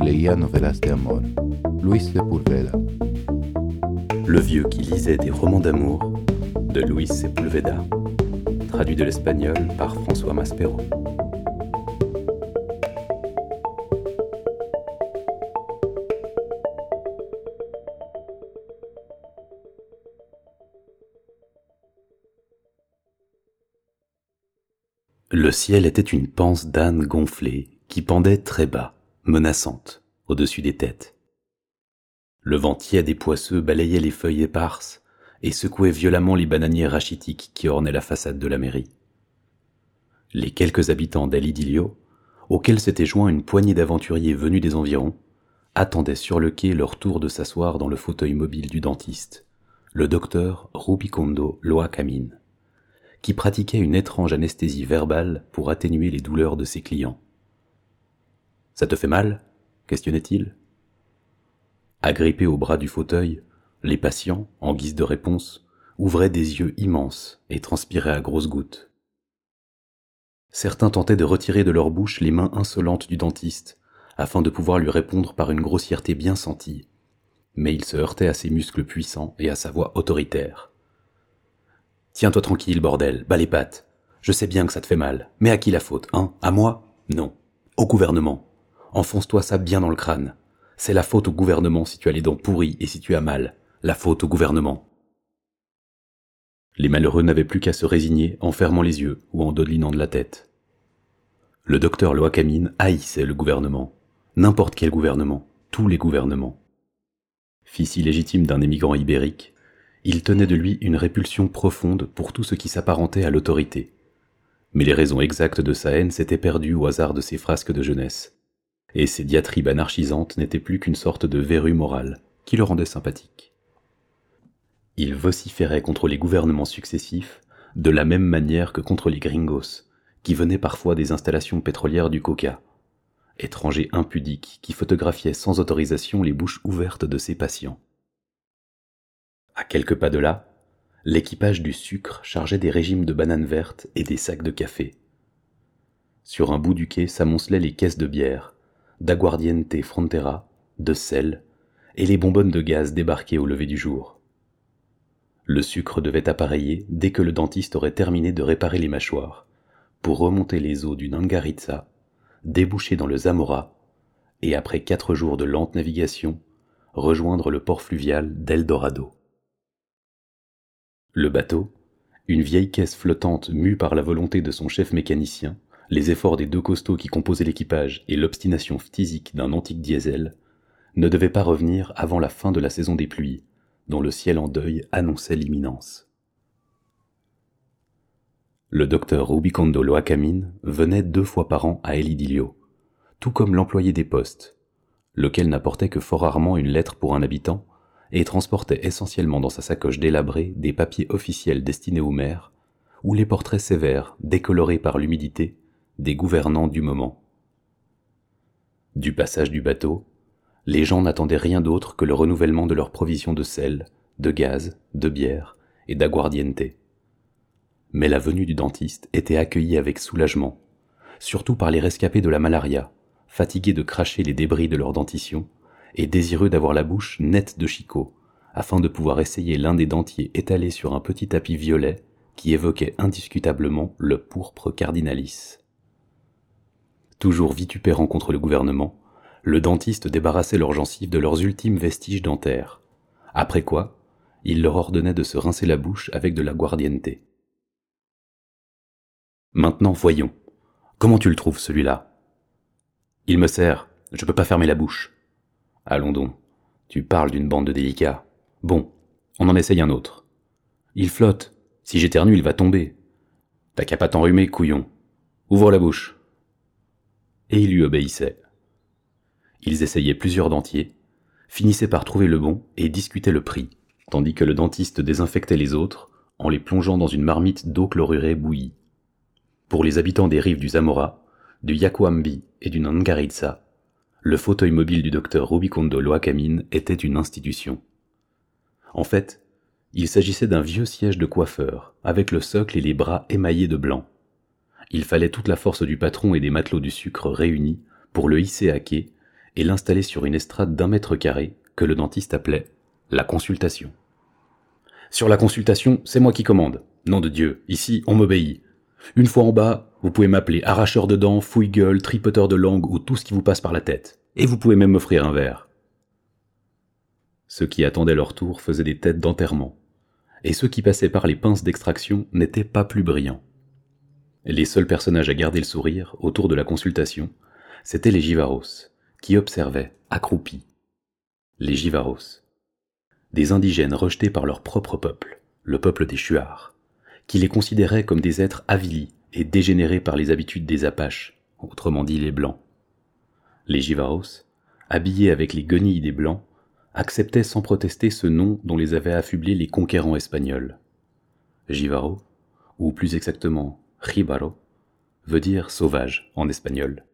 novelas de amor, Luis Sepulveda. Le vieux qui lisait des romans d'amour, de Luis Sepulveda, traduit de l'espagnol par François Maspero. Le ciel était une panse d'âne gonflée qui pendait très bas, menaçante, au-dessus des têtes. Le vent tiède et poisseux balayait les feuilles éparses et secouait violemment les bananiers rachitiques qui ornaient la façade de la mairie. Les quelques habitants d'Alidilio, auxquels s'était joint une poignée d'aventuriers venus des environs, attendaient sur le quai leur tour de s'asseoir dans le fauteuil mobile du dentiste, le docteur Rubicondo Loacamine, qui pratiquait une étrange anesthésie verbale pour atténuer les douleurs de ses clients. Ça te fait mal? questionnait-il. Agrippés au bras du fauteuil, les patients, en guise de réponse, ouvraient des yeux immenses et transpiraient à grosses gouttes. Certains tentaient de retirer de leur bouche les mains insolentes du dentiste, afin de pouvoir lui répondre par une grossièreté bien sentie, mais il se heurtait à ses muscles puissants et à sa voix autoritaire. Tiens-toi tranquille, bordel, bas les pattes. Je sais bien que ça te fait mal, mais à qui la faute, hein? À moi? Non. Au gouvernement. Enfonce-toi ça bien dans le crâne. C'est la faute au gouvernement si tu as les dents pourries et si tu as mal. La faute au gouvernement. Les malheureux n'avaient plus qu'à se résigner en fermant les yeux ou en dodelinant de la tête. Le docteur Loacamine haïssait le gouvernement. N'importe quel gouvernement. Tous les gouvernements. Fils illégitime d'un émigrant ibérique, il tenait de lui une répulsion profonde pour tout ce qui s'apparentait à l'autorité. Mais les raisons exactes de sa haine s'étaient perdues au hasard de ses frasques de jeunesse et ces diatribes anarchisantes n'étaient plus qu'une sorte de verrue morale qui le rendait sympathique. Il vociférait contre les gouvernements successifs de la même manière que contre les gringos, qui venaient parfois des installations pétrolières du Coca, étrangers impudiques qui photographiaient sans autorisation les bouches ouvertes de ses patients. À quelques pas de là, l'équipage du sucre chargeait des régimes de bananes vertes et des sacs de café. Sur un bout du quai s'amoncelaient les caisses de bière, d'aguardiente frontera, de sel, et les bonbonnes de gaz débarquées au lever du jour. Le sucre devait appareiller dès que le dentiste aurait terminé de réparer les mâchoires, pour remonter les eaux du Nangaritsa, déboucher dans le Zamora, et après quatre jours de lente navigation, rejoindre le port fluvial d'Eldorado. Le bateau, une vieille caisse flottante mue par la volonté de son chef mécanicien, les efforts des deux costauds qui composaient l'équipage et l'obstination physique d'un antique diesel, ne devaient pas revenir avant la fin de la saison des pluies, dont le ciel en deuil annonçait l'imminence. Le docteur Rubicondo Loacamine venait deux fois par an à Elidilio, tout comme l'employé des postes, lequel n'apportait que fort rarement une lettre pour un habitant et transportait essentiellement dans sa sacoche délabrée des papiers officiels destinés aux maires ou les portraits sévères, décolorés par l'humidité, des gouvernants du moment. Du passage du bateau, les gens n'attendaient rien d'autre que le renouvellement de leurs provisions de sel, de gaz, de bière et d'aguardiente. Mais la venue du dentiste était accueillie avec soulagement, surtout par les rescapés de la malaria, fatigués de cracher les débris de leur dentition et désireux d'avoir la bouche nette de chicot, afin de pouvoir essayer l'un des dentiers étalés sur un petit tapis violet qui évoquait indiscutablement le pourpre cardinalis. Toujours vitupérant contre le gouvernement, le dentiste débarrassait leurs gencives de leurs ultimes vestiges dentaires. Après quoi, il leur ordonnait de se rincer la bouche avec de la guardiente. Maintenant, voyons. Comment tu le trouves, celui-là? Il me sert. Je peux pas fermer la bouche. Allons donc. Tu parles d'une bande de délicats. Bon, on en essaye un autre. Il flotte. Si j'éternue, il va tomber. T'as qu'à pas t'enrhumer, couillon. Ouvre la bouche et ils lui obéissaient. Ils essayaient plusieurs dentiers, finissaient par trouver le bon et discutaient le prix, tandis que le dentiste désinfectait les autres en les plongeant dans une marmite d'eau chlorurée bouillie. Pour les habitants des rives du Zamora, du Yakuambi et du Nangaritsa, le fauteuil mobile du docteur Rubicondo Loacamine était une institution. En fait, il s'agissait d'un vieux siège de coiffeur, avec le socle et les bras émaillés de blanc. Il fallait toute la force du patron et des matelots du sucre réunis pour le hisser à quai et l'installer sur une estrade d'un mètre carré que le dentiste appelait la consultation. Sur la consultation, c'est moi qui commande. Nom de Dieu, ici on m'obéit. Une fois en bas, vous pouvez m'appeler arracheur de dents, fouille-gueule, tripoteur de langue ou tout ce qui vous passe par la tête. Et vous pouvez même m'offrir un verre. Ceux qui attendaient leur tour faisaient des têtes d'enterrement. Et ceux qui passaient par les pinces d'extraction n'étaient pas plus brillants. Les seuls personnages à garder le sourire autour de la consultation, c'étaient les Givaros, qui observaient, accroupis. Les Givaros. Des indigènes rejetés par leur propre peuple, le peuple des Chuars, qui les considéraient comme des êtres avilis et dégénérés par les habitudes des Apaches, autrement dit les Blancs. Les Givaros, habillés avec les guenilles des Blancs, acceptaient sans protester ce nom dont les avaient affublés les conquérants espagnols. Jivaro, ou plus exactement Jibaro, veut dire sauvage en espagnol.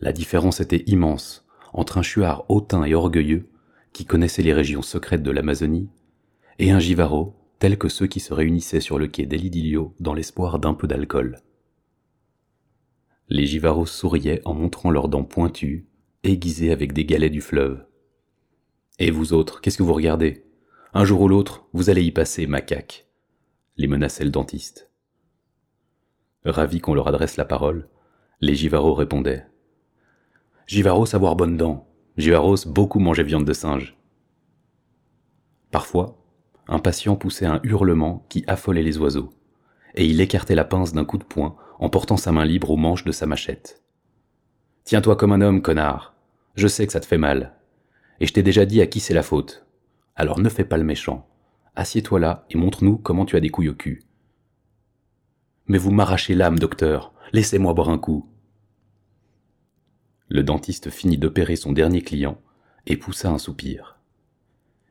La différence était immense entre un chuard hautain et orgueilleux qui connaissait les régions secrètes de l'Amazonie et un Jivaro tel que ceux qui se réunissaient sur le quai d'Elidilio dans l'espoir d'un peu d'alcool. Les Jivaros souriaient en montrant leurs dents pointues, aiguisées avec des galets du fleuve. Et vous autres, qu'est-ce que vous regardez? Un jour ou l'autre, vous allez y passer, macaque, les menaçait le dentiste. Ravis qu'on leur adresse la parole, les Jivaros répondaient. Jivaros avoir bonne dent, Jivaros beaucoup manger viande de singe. Parfois, un patient poussait un hurlement qui affolait les oiseaux, et il écartait la pince d'un coup de poing en portant sa main libre au manche de sa machette. Tiens-toi comme un homme, connard. Je sais que ça te fait mal. Et je t'ai déjà dit à qui c'est la faute. Alors ne fais pas le méchant. Assieds-toi là et montre-nous comment tu as des couilles au cul. Mais vous m'arrachez l'âme, docteur. Laissez-moi boire un coup. Le dentiste finit d'opérer son dernier client et poussa un soupir.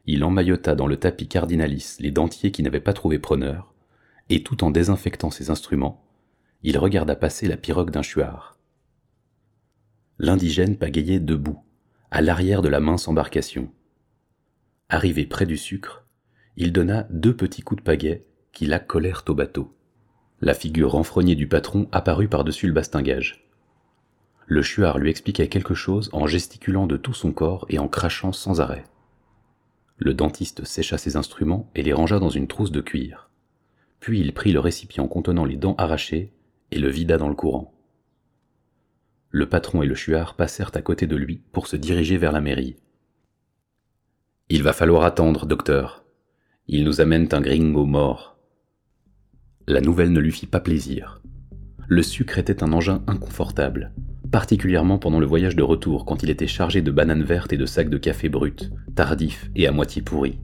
Il emmaillota dans le tapis cardinalis les dentiers qui n'avaient pas trouvé preneur, et tout en désinfectant ses instruments, il regarda passer la pirogue d'un chuard. L'indigène pagayait debout, à l'arrière de la mince embarcation. Arrivé près du sucre, il donna deux petits coups de pagaie qui la collèrent au bateau. La figure renfrognée du patron apparut par-dessus le bastingage. Le chuard lui expliquait quelque chose en gesticulant de tout son corps et en crachant sans arrêt. Le dentiste sécha ses instruments et les rangea dans une trousse de cuir. Puis il prit le récipient contenant les dents arrachées et le vida dans le courant. Le patron et le chuard passèrent à côté de lui pour se diriger vers la mairie. Il va falloir attendre, docteur. Ils nous amènent un gringo mort. La nouvelle ne lui fit pas plaisir. Le sucre était un engin inconfortable, particulièrement pendant le voyage de retour quand il était chargé de bananes vertes et de sacs de café brut, tardifs et à moitié pourris.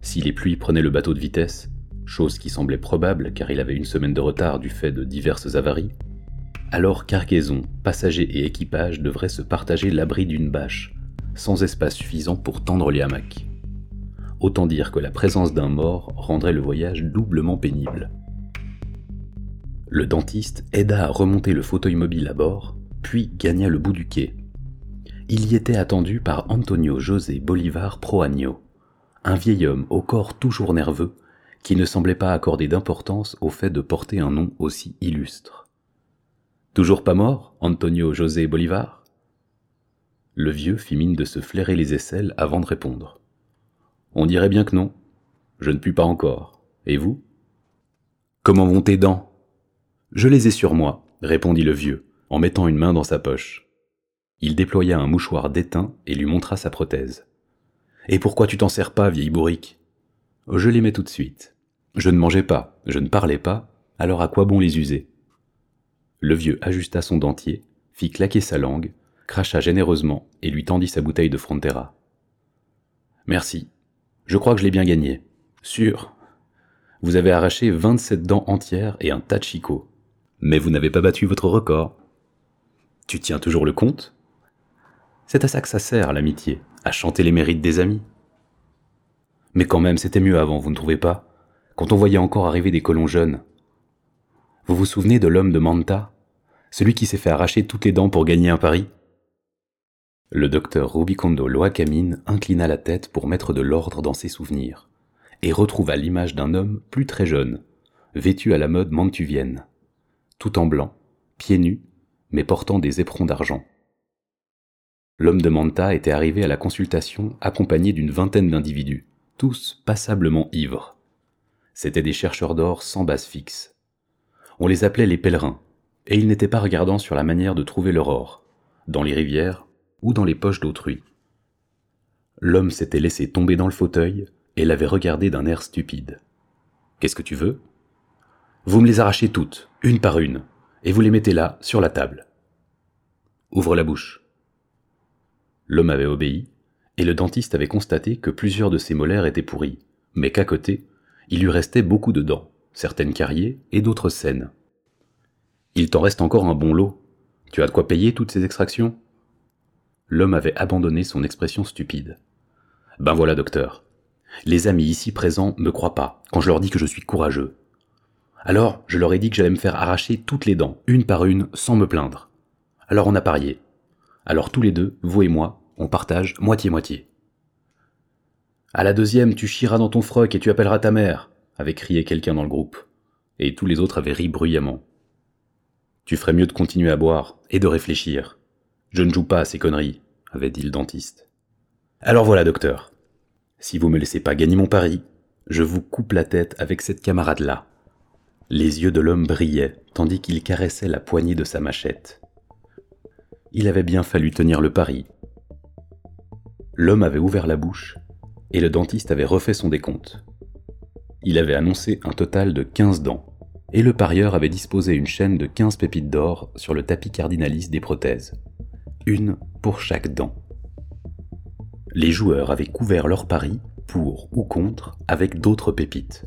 Si les pluies prenaient le bateau de vitesse, chose qui semblait probable car il avait une semaine de retard du fait de diverses avaries, alors cargaison, passagers et équipage devraient se partager l'abri d'une bâche, sans espace suffisant pour tendre les hamacs. Autant dire que la présence d'un mort rendrait le voyage doublement pénible. Le dentiste aida à remonter le fauteuil mobile à bord, puis gagna le bout du quai. Il y était attendu par Antonio José Bolivar Proagno, un vieil homme au corps toujours nerveux, qui ne semblait pas accorder d'importance au fait de porter un nom aussi illustre. Toujours pas mort, Antonio José Bolivar Le vieux fit mine de se flairer les aisselles avant de répondre. On dirait bien que non. Je ne puis pas encore. Et vous? Comment vont tes dents? Je les ai sur moi, répondit le vieux, en mettant une main dans sa poche. Il déploya un mouchoir d'étain et lui montra sa prothèse. Et pourquoi tu t'en sers pas, vieille bourrique? Je les mets tout de suite. Je ne mangeais pas, je ne parlais pas, alors à quoi bon les user? Le vieux ajusta son dentier, fit claquer sa langue, cracha généreusement et lui tendit sa bouteille de Frontera. Merci. Je crois que je l'ai bien gagné. Sûr. Vous avez arraché 27 dents entières et un tas de chicots. Mais vous n'avez pas battu votre record. Tu tiens toujours le compte? C'est à ça que ça sert, l'amitié, à chanter les mérites des amis. Mais quand même, c'était mieux avant, vous ne trouvez pas? Quand on voyait encore arriver des colons jeunes. Vous vous souvenez de l'homme de Manta? Celui qui s'est fait arracher toutes les dents pour gagner un pari? Le docteur Rubicondo Loacamine inclina la tête pour mettre de l'ordre dans ses souvenirs, et retrouva l'image d'un homme plus très jeune, vêtu à la mode mantuvienne, tout en blanc, pieds nus, mais portant des éperons d'argent. L'homme de Manta était arrivé à la consultation accompagné d'une vingtaine d'individus, tous passablement ivres. C'étaient des chercheurs d'or sans base fixe. On les appelait les pèlerins, et ils n'étaient pas regardants sur la manière de trouver leur or, dans les rivières ou dans les poches d'autrui. L'homme s'était laissé tomber dans le fauteuil et l'avait regardé d'un air stupide. Qu'est-ce que tu veux? Vous me les arrachez toutes, une par une, et vous les mettez là, sur la table. Ouvre la bouche. L'homme avait obéi, et le dentiste avait constaté que plusieurs de ses molaires étaient pourris, mais qu'à côté, il lui restait beaucoup de dents, certaines carriées et d'autres saines. Il t'en reste encore un bon lot. Tu as de quoi payer toutes ces extractions? L'homme avait abandonné son expression stupide. Ben voilà, docteur. Les amis ici présents me croient pas quand je leur dis que je suis courageux. Alors, je leur ai dit que j'allais me faire arracher toutes les dents, une par une, sans me plaindre. Alors on a parié. Alors tous les deux, vous et moi, on partage moitié-moitié. À la deuxième, tu chieras dans ton froc et tu appelleras ta mère, avait crié quelqu'un dans le groupe. Et tous les autres avaient ri bruyamment. Tu ferais mieux de continuer à boire et de réfléchir. Je ne joue pas à ces conneries, avait dit le dentiste. Alors voilà, docteur. Si vous me laissez pas gagner mon pari, je vous coupe la tête avec cette camarade-là. Les yeux de l'homme brillaient, tandis qu'il caressait la poignée de sa machette. Il avait bien fallu tenir le pari. L'homme avait ouvert la bouche, et le dentiste avait refait son décompte. Il avait annoncé un total de 15 dents, et le parieur avait disposé une chaîne de 15 pépites d'or sur le tapis cardinaliste des prothèses. Une pour chaque dent. Les joueurs avaient couvert leur pari, pour ou contre, avec d'autres pépites.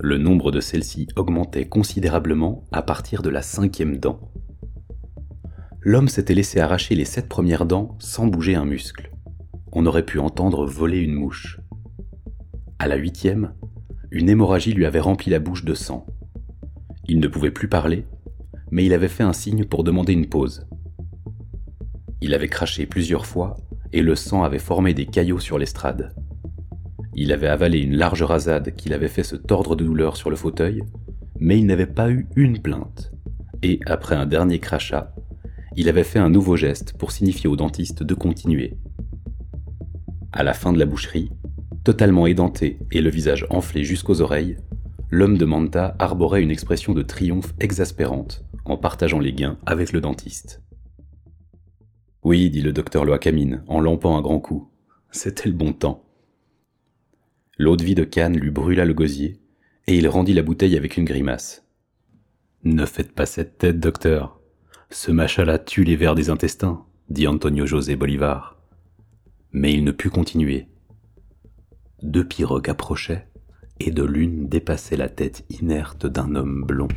Le nombre de celles-ci augmentait considérablement à partir de la cinquième dent. L'homme s'était laissé arracher les sept premières dents sans bouger un muscle. On aurait pu entendre voler une mouche. À la huitième, une hémorragie lui avait rempli la bouche de sang. Il ne pouvait plus parler, mais il avait fait un signe pour demander une pause. Il avait craché plusieurs fois et le sang avait formé des caillots sur l'estrade. Il avait avalé une large rasade qui l'avait fait se tordre de douleur sur le fauteuil, mais il n'avait pas eu une plainte. Et après un dernier crachat, il avait fait un nouveau geste pour signifier au dentiste de continuer. À la fin de la boucherie, totalement édenté et le visage enflé jusqu'aux oreilles, l'homme de Manta arborait une expression de triomphe exaspérante en partageant les gains avec le dentiste. Oui, dit le docteur Loacamine en lampant un grand coup. C'était le bon temps. L'eau de vie de Cannes lui brûla le gosier, et il rendit la bouteille avec une grimace. Ne faites pas cette tête, docteur. Ce machin-là tue les vers des intestins, dit Antonio José Bolivar. Mais il ne put continuer. Deux pirogues approchaient, et de l'une dépassait la tête inerte d'un homme blond.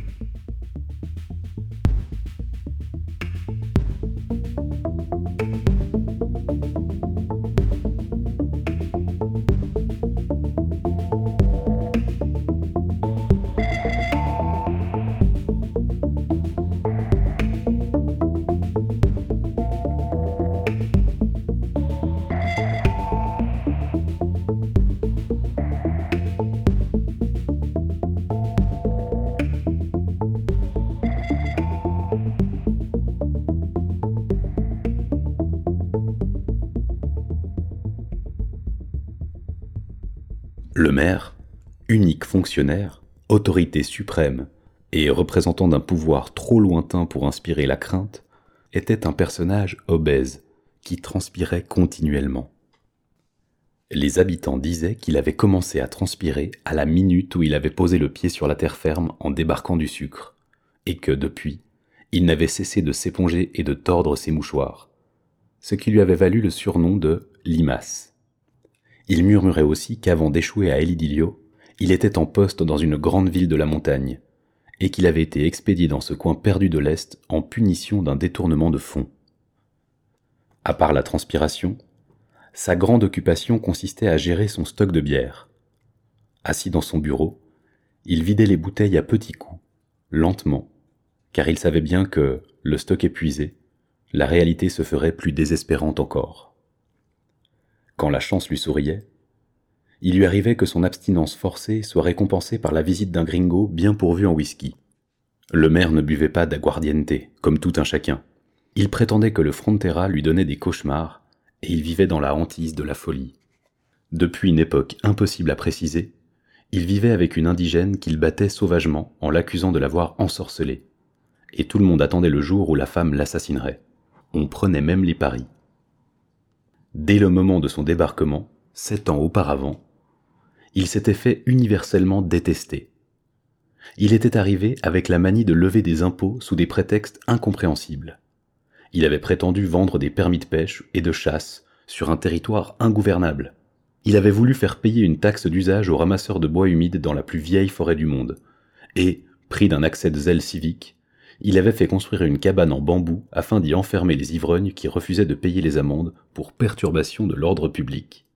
Le maire, unique fonctionnaire, autorité suprême et représentant d'un pouvoir trop lointain pour inspirer la crainte, était un personnage obèse qui transpirait continuellement. Les habitants disaient qu'il avait commencé à transpirer à la minute où il avait posé le pied sur la terre ferme en débarquant du sucre, et que depuis, il n'avait cessé de s'éponger et de tordre ses mouchoirs, ce qui lui avait valu le surnom de limace. Il murmurait aussi qu'avant d'échouer à Elidilio, il était en poste dans une grande ville de la montagne, et qu'il avait été expédié dans ce coin perdu de l'Est en punition d'un détournement de fonds. À part la transpiration, sa grande occupation consistait à gérer son stock de bière. Assis dans son bureau, il vidait les bouteilles à petits coups, lentement, car il savait bien que, le stock épuisé, la réalité se ferait plus désespérante encore quand la chance lui souriait, il lui arrivait que son abstinence forcée soit récompensée par la visite d'un gringo bien pourvu en whisky. Le maire ne buvait pas d'aguardiente, comme tout un chacun. Il prétendait que le Frontera lui donnait des cauchemars, et il vivait dans la hantise de la folie. Depuis une époque impossible à préciser, il vivait avec une indigène qu'il battait sauvagement en l'accusant de l'avoir ensorcelé. Et tout le monde attendait le jour où la femme l'assassinerait. On prenait même les paris. Dès le moment de son débarquement, sept ans auparavant, il s'était fait universellement détester. Il était arrivé avec la manie de lever des impôts sous des prétextes incompréhensibles. Il avait prétendu vendre des permis de pêche et de chasse sur un territoire ingouvernable. Il avait voulu faire payer une taxe d'usage aux ramasseurs de bois humide dans la plus vieille forêt du monde. Et, pris d'un accès de zèle civique, il avait fait construire une cabane en bambou afin d'y enfermer les ivrognes qui refusaient de payer les amendes pour perturbation de l'ordre public.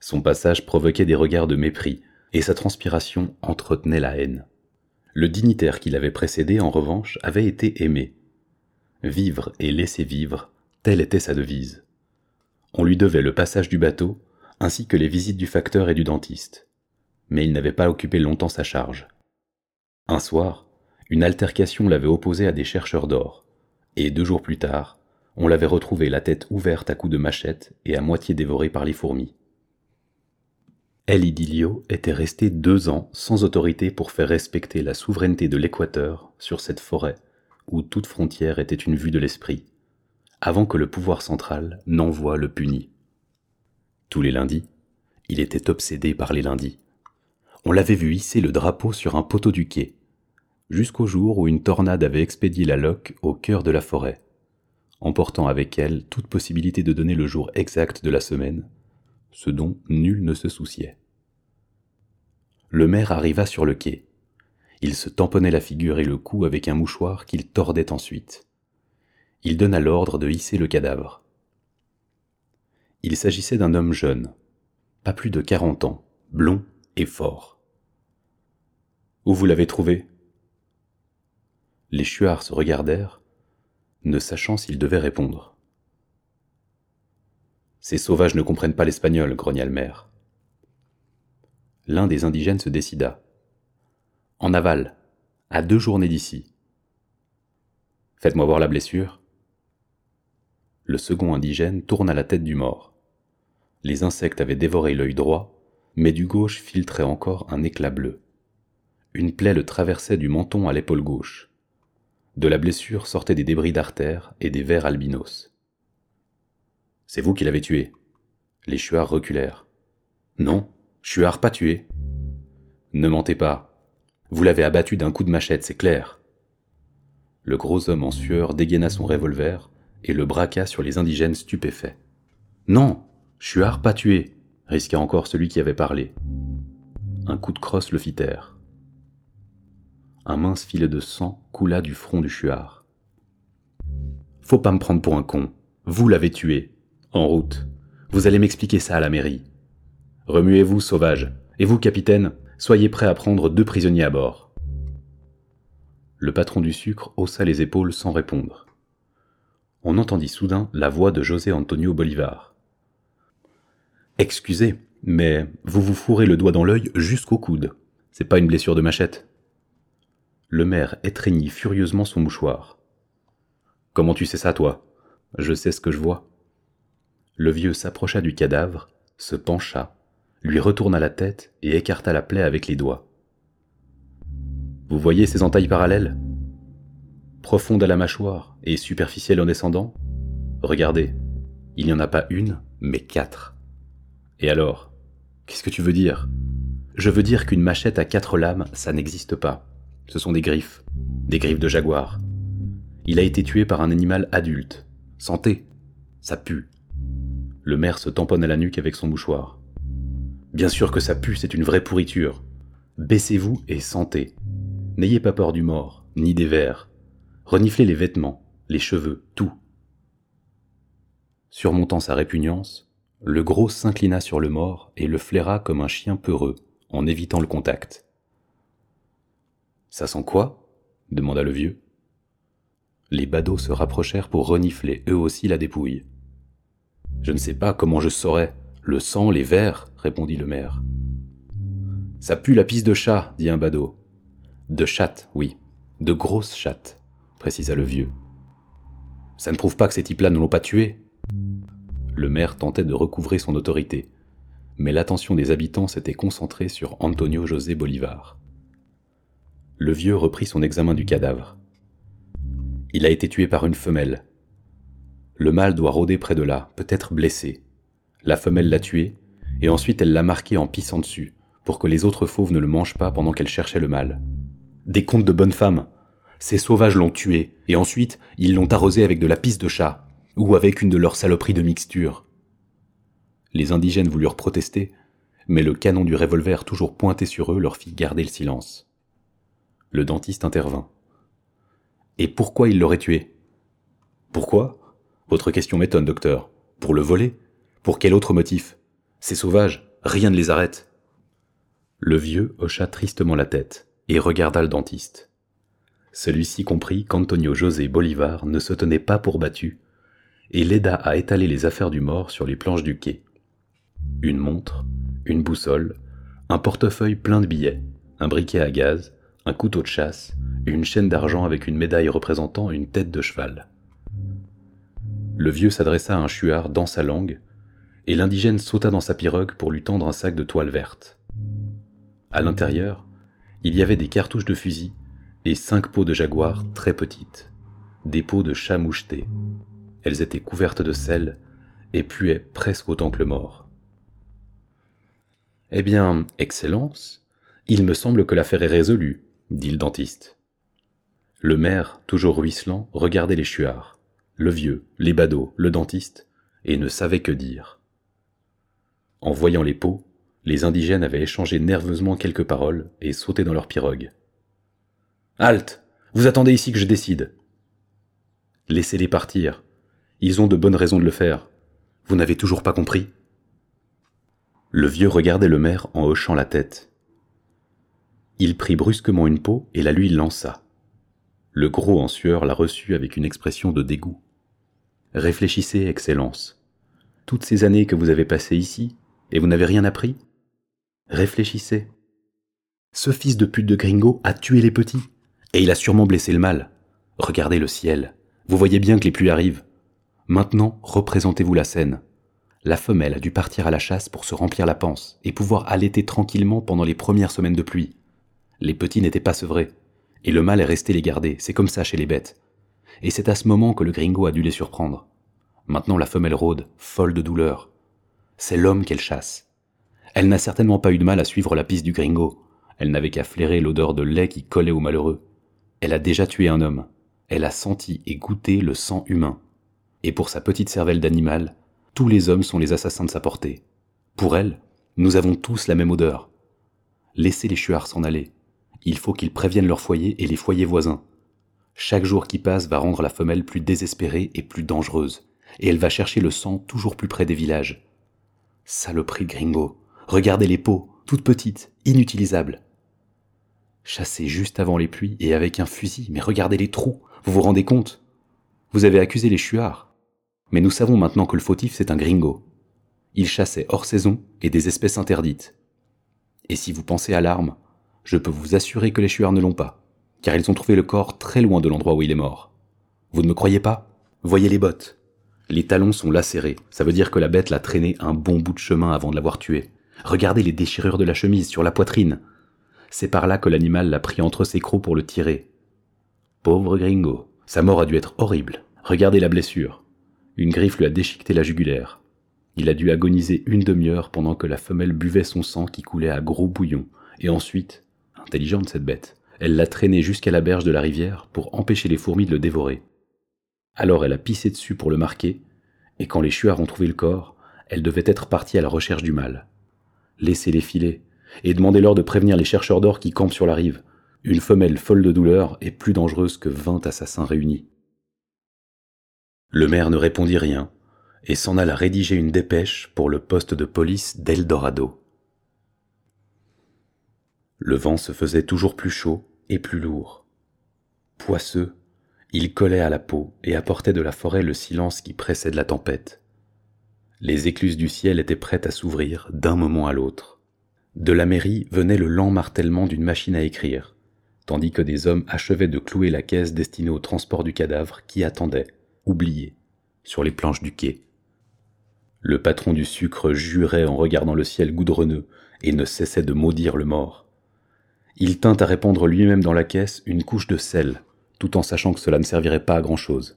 Son passage provoquait des regards de mépris, et sa transpiration entretenait la haine. Le dignitaire qui l'avait précédé, en revanche, avait été aimé, Vivre et laisser vivre, telle était sa devise. On lui devait le passage du bateau, ainsi que les visites du facteur et du dentiste. Mais il n'avait pas occupé longtemps sa charge. Un soir, une altercation l'avait opposé à des chercheurs d'or, et deux jours plus tard, on l'avait retrouvé la tête ouverte à coups de machette et à moitié dévorée par les fourmis. El Idilio était resté deux ans sans autorité pour faire respecter la souveraineté de l'Équateur sur cette forêt où toute frontière était une vue de l'esprit, avant que le pouvoir central n'envoie le puni. Tous les lundis, il était obsédé par les lundis. On l'avait vu hisser le drapeau sur un poteau du quai, jusqu'au jour où une tornade avait expédié la loque au cœur de la forêt, emportant avec elle toute possibilité de donner le jour exact de la semaine, ce dont nul ne se souciait. Le maire arriva sur le quai. Il se tamponnait la figure et le cou avec un mouchoir qu'il tordait ensuite. Il donna l'ordre de hisser le cadavre. Il s'agissait d'un homme jeune, pas plus de quarante ans, blond et fort. Où vous l'avez trouvé? Les chuards se regardèrent, ne sachant s'ils devaient répondre. Ces sauvages ne comprennent pas l'espagnol, grogna le maire. L'un des indigènes se décida en aval, à deux journées d'ici. Faites-moi voir la blessure. Le second indigène tourna la tête du mort. Les insectes avaient dévoré l'œil droit, mais du gauche filtrait encore un éclat bleu. Une plaie le traversait du menton à l'épaule gauche. De la blessure sortaient des débris d'artères et des vers albinos. C'est vous qui l'avez tué. Les chuards reculèrent. Non, chuard pas tué. Ne mentez pas, vous l'avez abattu d'un coup de machette, c'est clair. Le gros homme en sueur dégaina son revolver et le braqua sur les indigènes stupéfaits. Non, Chuard pas tué, risqua encore celui qui avait parlé. Un coup de crosse le fit taire. Un mince filet de sang coula du front du Chuard. Faut pas me prendre pour un con. Vous l'avez tué. En route. Vous allez m'expliquer ça à la mairie. Remuez-vous, sauvage. Et vous, capitaine, Soyez prêt à prendre deux prisonniers à bord. Le patron du sucre haussa les épaules sans répondre. On entendit soudain la voix de José Antonio Bolivar. Excusez, mais vous vous fourrez le doigt dans l'œil jusqu'au coude. C'est pas une blessure de machette. Le maire étreignit furieusement son mouchoir. Comment tu sais ça, toi? Je sais ce que je vois. Le vieux s'approcha du cadavre, se pencha, lui retourna la tête et écarta la plaie avec les doigts. Vous voyez ces entailles parallèles? Profondes à la mâchoire et superficielles en descendant? Regardez, il n'y en a pas une, mais quatre. Et alors Qu'est-ce que tu veux dire? Je veux dire qu'une machette à quatre lames, ça n'existe pas. Ce sont des griffes, des griffes de jaguar. Il a été tué par un animal adulte. Santé, ça pue. Le maire se tamponne à la nuque avec son mouchoir. Bien sûr que ça pue, c'est une vraie pourriture. Baissez-vous et sentez. N'ayez pas peur du mort, ni des vers. Reniflez les vêtements, les cheveux, tout. Surmontant sa répugnance, le gros s'inclina sur le mort et le flaira comme un chien peureux, en évitant le contact. Ça sent quoi demanda le vieux. Les badauds se rapprochèrent pour renifler eux aussi la dépouille. Je ne sais pas comment je saurais, le sang, les vers, répondit le maire. Ça pue la pisse de chat, dit un badaud. De chatte, oui, de grosses chattes, précisa le vieux. Ça ne prouve pas que ces types-là ne l'ont pas tué. Le maire tentait de recouvrer son autorité, mais l'attention des habitants s'était concentrée sur Antonio José Bolivar. Le vieux reprit son examen du cadavre. Il a été tué par une femelle. Le mâle doit rôder près de là, peut-être blessé. La femelle l'a tué, et ensuite elle l'a marqué en pissant dessus, pour que les autres fauves ne le mangent pas pendant qu'elle cherchait le mâle. Des contes de bonne femme. Ces sauvages l'ont tué, et ensuite ils l'ont arrosé avec de la pisse de chat, ou avec une de leurs saloperies de mixture. Les indigènes voulurent protester, mais le canon du revolver toujours pointé sur eux leur fit garder le silence. Le dentiste intervint. Et pourquoi il l'aurait tué? Pourquoi? Votre question m'étonne, docteur. Pour le voler? Pour quel autre motif? Ces sauvages, rien ne les arrête. Le vieux hocha tristement la tête et regarda le dentiste. Celui-ci comprit qu'Antonio José Bolivar ne se tenait pas pour battu et l'aida à étaler les affaires du mort sur les planches du quai. Une montre, une boussole, un portefeuille plein de billets, un briquet à gaz, un couteau de chasse, une chaîne d'argent avec une médaille représentant une tête de cheval. Le vieux s'adressa à un chuard dans sa langue, et l'indigène sauta dans sa pirogue pour lui tendre un sac de toile verte. À l'intérieur, il y avait des cartouches de fusil et cinq peaux de jaguar très petites, des peaux de chat moucheté. Elles étaient couvertes de sel et puaient presque autant que le mort. Eh bien, Excellence, il me semble que l'affaire est résolue, dit le dentiste. Le maire, toujours ruisselant, regardait les chuards, le vieux, les badauds, le dentiste, et ne savait que dire. En voyant les peaux, les indigènes avaient échangé nerveusement quelques paroles et sauté dans leur pirogue. Halte Vous attendez ici que je décide. Laissez-les partir. Ils ont de bonnes raisons de le faire. Vous n'avez toujours pas compris? Le vieux regardait le maire en hochant la tête. Il prit brusquement une peau et la lui lança. Le gros en sueur la reçut avec une expression de dégoût. Réfléchissez, Excellence. Toutes ces années que vous avez passées ici, et vous n'avez rien appris? Réfléchissez. Ce fils de pute de gringo a tué les petits, et il a sûrement blessé le mâle. Regardez le ciel. Vous voyez bien que les pluies arrivent. Maintenant, représentez-vous la scène. La femelle a dû partir à la chasse pour se remplir la panse et pouvoir allaiter tranquillement pendant les premières semaines de pluie. Les petits n'étaient pas sevrés. Et le mâle est resté les garder, c'est comme ça chez les bêtes. Et c'est à ce moment que le gringo a dû les surprendre. Maintenant la femelle rôde, folle de douleur. C'est l'homme qu'elle chasse. Elle n'a certainement pas eu de mal à suivre la piste du gringo. Elle n'avait qu'à flairer l'odeur de lait qui collait au malheureux. Elle a déjà tué un homme. Elle a senti et goûté le sang humain. Et pour sa petite cervelle d'animal, tous les hommes sont les assassins de sa portée. Pour elle, nous avons tous la même odeur. Laissez les chuards s'en aller il faut qu'ils préviennent leur foyer et les foyers voisins. Chaque jour qui passe va rendre la femelle plus désespérée et plus dangereuse, et elle va chercher le sang toujours plus près des villages. Saloperie gringo, regardez les peaux, toutes petites, inutilisables. Chassez juste avant les pluies et avec un fusil, mais regardez les trous, vous vous rendez compte? Vous avez accusé les chuards. Mais nous savons maintenant que le fautif c'est un gringo. Il chassait hors saison et des espèces interdites. Et si vous pensez à l'arme, je peux vous assurer que les chuards ne l'ont pas, car ils ont trouvé le corps très loin de l'endroit où il est mort. Vous ne me croyez pas? Voyez les bottes. Les talons sont lacérés, ça veut dire que la bête l'a traîné un bon bout de chemin avant de l'avoir tué. Regardez les déchirures de la chemise sur la poitrine. C'est par là que l'animal l'a pris entre ses crocs pour le tirer. Pauvre gringo, sa mort a dû être horrible. Regardez la blessure. Une griffe lui a déchiqueté la jugulaire. Il a dû agoniser une demi-heure pendant que la femelle buvait son sang qui coulait à gros bouillons, et ensuite intelligente cette bête. Elle l'a traîné jusqu'à la berge de la rivière pour empêcher les fourmis de le dévorer. Alors elle a pissé dessus pour le marquer, et quand les chuards ont trouvé le corps, elle devait être partie à la recherche du mâle. Laissez-les filer, et demandez-leur de prévenir les chercheurs d'or qui campent sur la rive. Une femelle folle de douleur est plus dangereuse que vingt assassins réunis. Le maire ne répondit rien, et s'en alla rédiger une dépêche pour le poste de police d'Eldorado. Le vent se faisait toujours plus chaud et plus lourd. Poisseux, il collait à la peau et apportait de la forêt le silence qui précède la tempête. Les écluses du ciel étaient prêtes à s'ouvrir d'un moment à l'autre. De la mairie venait le lent martèlement d'une machine à écrire, tandis que des hommes achevaient de clouer la caisse destinée au transport du cadavre qui attendait, oublié, sur les planches du quai. Le patron du sucre jurait en regardant le ciel goudronneux et ne cessait de maudire le mort. Il tint à répandre lui-même dans la caisse une couche de sel, tout en sachant que cela ne servirait pas à grand-chose.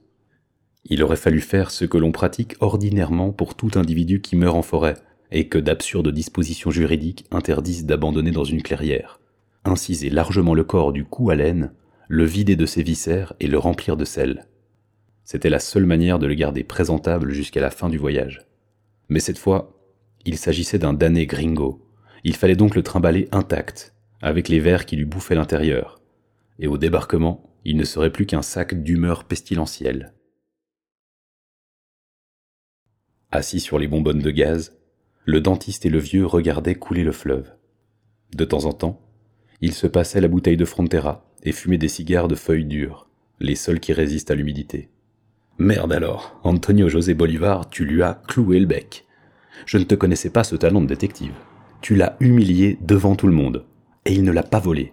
Il aurait fallu faire ce que l'on pratique ordinairement pour tout individu qui meurt en forêt, et que d'absurdes dispositions juridiques interdisent d'abandonner dans une clairière. Inciser largement le corps du cou à laine, le vider de ses viscères et le remplir de sel. C'était la seule manière de le garder présentable jusqu'à la fin du voyage. Mais cette fois, il s'agissait d'un damné gringo. Il fallait donc le trimballer intact, avec les vers qui lui bouffaient l'intérieur. Et au débarquement, il ne serait plus qu'un sac d'humeur pestilentielle. Assis sur les bonbonnes de gaz, le dentiste et le vieux regardaient couler le fleuve. De temps en temps, il se passait la bouteille de Frontera et fumait des cigares de feuilles dures, les seuls qui résistent à l'humidité. Merde alors, Antonio José Bolivar, tu lui as cloué le bec. Je ne te connaissais pas ce talent de détective. Tu l'as humilié devant tout le monde, et il ne l'a pas volé.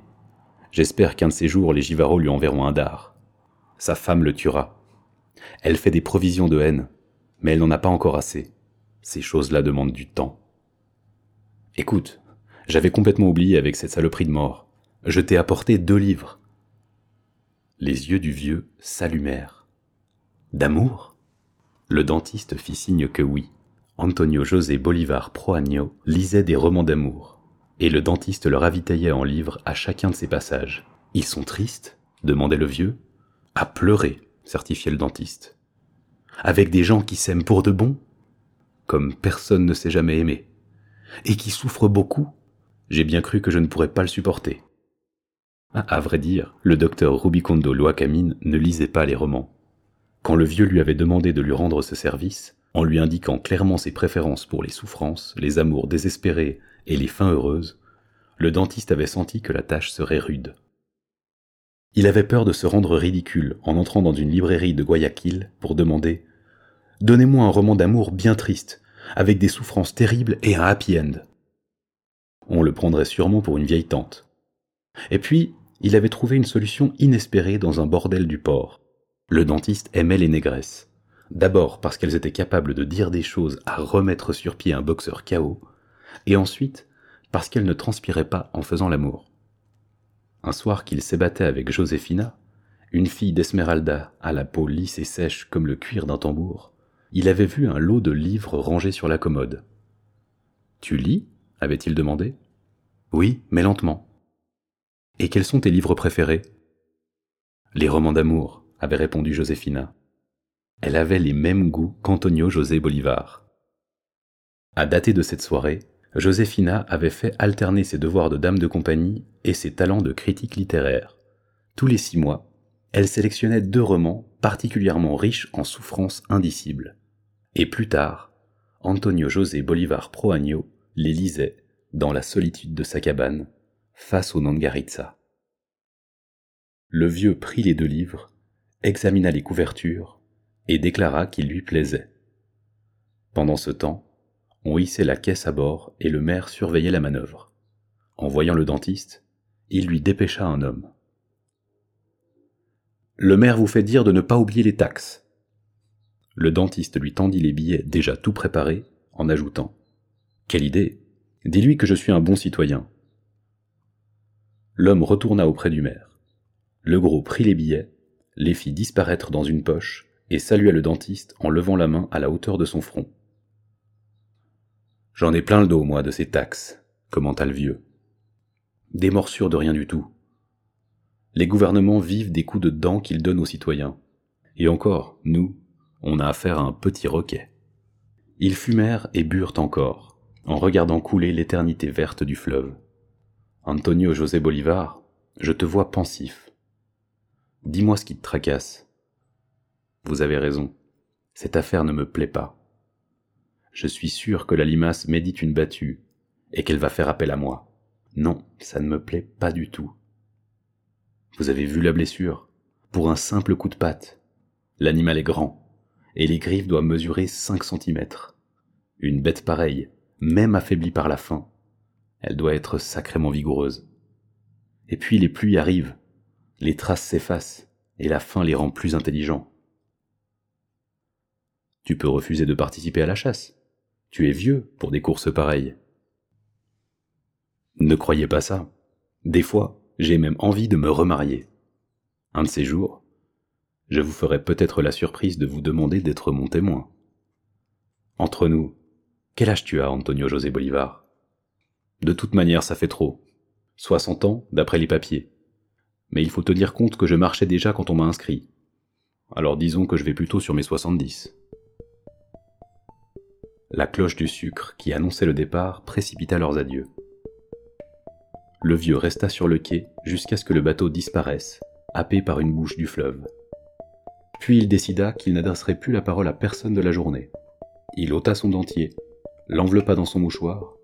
J'espère qu'un de ces jours les Givaros lui enverront un dard. Sa femme le tuera. Elle fait des provisions de haine, mais elle n'en a pas encore assez. Ces choses-là demandent du temps. Écoute, j'avais complètement oublié avec cette saloperie de mort. Je t'ai apporté deux livres. Les yeux du vieux s'allumèrent. D'amour? Le dentiste fit signe que oui. Antonio José Bolivar Proagno lisait des romans d'amour, et le dentiste le ravitaillait en livres à chacun de ses passages. Ils sont tristes? demandait le vieux. À pleurer, certifiait le dentiste avec des gens qui s'aiment pour de bon, comme personne ne s'est jamais aimé, et qui souffrent beaucoup, j'ai bien cru que je ne pourrais pas le supporter. Ah, à vrai dire, le docteur Rubicondo Loacamine ne lisait pas les romans. Quand le vieux lui avait demandé de lui rendre ce service, en lui indiquant clairement ses préférences pour les souffrances, les amours désespérés et les fins heureuses, le dentiste avait senti que la tâche serait rude. Il avait peur de se rendre ridicule en entrant dans une librairie de Guayaquil pour demander Donnez-moi un roman d'amour bien triste, avec des souffrances terribles et un happy end. On le prendrait sûrement pour une vieille tante. Et puis, il avait trouvé une solution inespérée dans un bordel du port. Le dentiste aimait les négresses. D'abord parce qu'elles étaient capables de dire des choses à remettre sur pied un boxeur KO, et ensuite parce qu'elles ne transpiraient pas en faisant l'amour un soir qu'il s'ébattait avec Joséphina, une fille d'Esmeralda à la peau lisse et sèche comme le cuir d'un tambour, il avait vu un lot de livres rangés sur la commode. Tu lis? avait-il demandé. Oui, mais lentement. Et quels sont tes livres préférés? Les romans d'amour, avait répondu Joséphina. Elle avait les mêmes goûts qu'Antonio José Bolivar. À dater de cette soirée, Joséphina avait fait alterner ses devoirs de dame de compagnie et ses talents de critique littéraire. Tous les six mois, elle sélectionnait deux romans particulièrement riches en souffrances indicibles. Et plus tard, Antonio José Bolivar Proagno les lisait dans la solitude de sa cabane, face au Nangaritza. Le vieux prit les deux livres, examina les couvertures et déclara qu'il lui plaisait. Pendant ce temps, on hissait la caisse à bord et le maire surveillait la manœuvre. En voyant le dentiste, il lui dépêcha un homme. Le maire vous fait dire de ne pas oublier les taxes. Le dentiste lui tendit les billets déjà tout préparés en ajoutant Quelle idée Dis-lui que je suis un bon citoyen. L'homme retourna auprès du maire. Le gros prit les billets, les fit disparaître dans une poche et salua le dentiste en levant la main à la hauteur de son front. J'en ai plein le dos, moi, de ces taxes, commenta le vieux. Des morsures de rien du tout. Les gouvernements vivent des coups de dents qu'ils donnent aux citoyens. Et encore, nous, on a affaire à un petit roquet. Ils fumèrent et burent encore, en regardant couler l'éternité verte du fleuve. Antonio José Bolivar, je te vois pensif. Dis-moi ce qui te tracasse. Vous avez raison, cette affaire ne me plaît pas je suis sûr que la limace médite une battue, et qu'elle va faire appel à moi. Non, ça ne me plaît pas du tout. Vous avez vu la blessure? Pour un simple coup de patte. L'animal est grand, et les griffes doivent mesurer 5 cm. Une bête pareille, même affaiblie par la faim, elle doit être sacrément vigoureuse. Et puis les pluies arrivent, les traces s'effacent, et la faim les rend plus intelligents. Tu peux refuser de participer à la chasse. Tu es vieux pour des courses pareilles. Ne croyez pas ça. Des fois, j'ai même envie de me remarier. Un de ces jours, je vous ferai peut-être la surprise de vous demander d'être mon témoin. Entre nous, quel âge tu as, Antonio José Bolivar De toute manière, ça fait trop. 60 ans, d'après les papiers. Mais il faut tenir compte que je marchais déjà quand on m'a inscrit. Alors disons que je vais plutôt sur mes 70. La cloche du sucre qui annonçait le départ précipita leurs adieux. Le vieux resta sur le quai jusqu'à ce que le bateau disparaisse, happé par une bouche du fleuve. Puis il décida qu'il n'adresserait plus la parole à personne de la journée. Il ôta son dentier, l'enveloppa dans son mouchoir,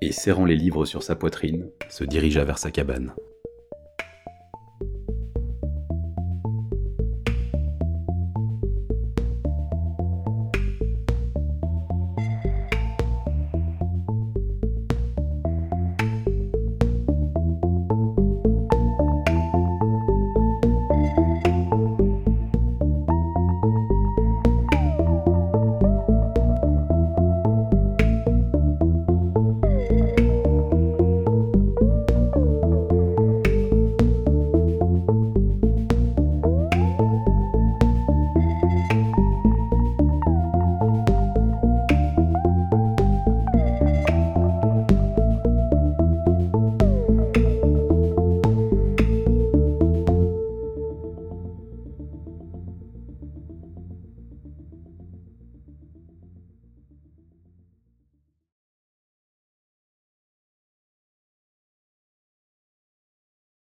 et serrant les livres sur sa poitrine, se dirigea vers sa cabane.